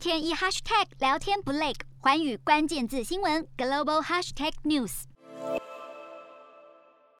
天一 hashtag 聊天不累，寰宇关键字新闻 global hashtag news。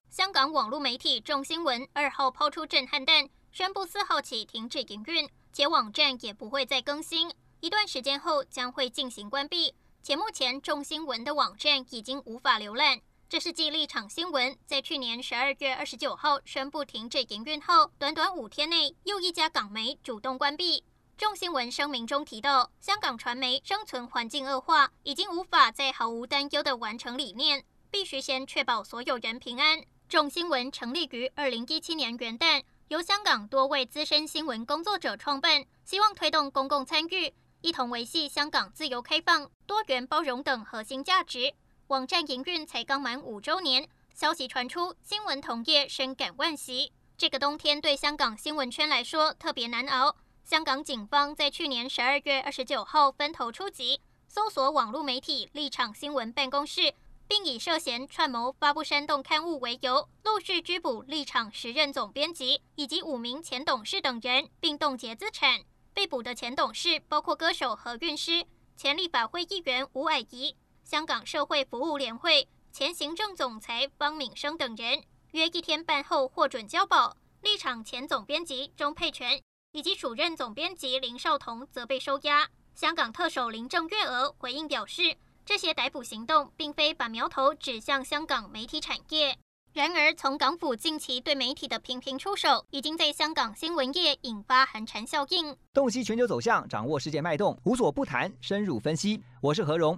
香港网络媒体众新闻二号抛出震撼弹，宣布四号起停止营运，且网站也不会再更新，一段时间后将会进行关闭。且目前众新闻的网站已经无法浏览。这是继立场新闻在去年十二月二十九号宣布停止营运后，短短五天内又一家港媒主动关闭。众新闻声明中提到，香港传媒生存环境恶化，已经无法再毫无担忧地完成理念，必须先确保所有人平安。众新闻成立于二零一七年元旦，由香港多位资深新闻工作者创办，希望推动公共参与，一同维系香港自由开放、多元包容等核心价值。网站营运才刚满五周年，消息传出，新闻同业深感惋惜。这个冬天对香港新闻圈来说特别难熬。香港警方在去年十二月二十九号分头出击，搜索网络媒体立场新闻办公室，并以涉嫌串谋发布煽动刊物为由，陆续拘捕立场时任总编辑以及五名前董事等人，并冻结资产。被捕的前董事包括歌手何韵诗、前立法会议员吴霭仪。香港社会服务联会前行政总裁方敏生等人约一天半后获准交保，立场前总编辑钟沛权以及署任总编辑林少彤则被收押。香港特首林郑月娥回应表示，这些逮捕行动并非把苗头指向香港媒体产业。然而，从港府近期对媒体的频频出手，已经在香港新闻业引发寒蝉效应。洞悉全球走向，掌握世界脉动，无所不谈，深入分析。我是何荣。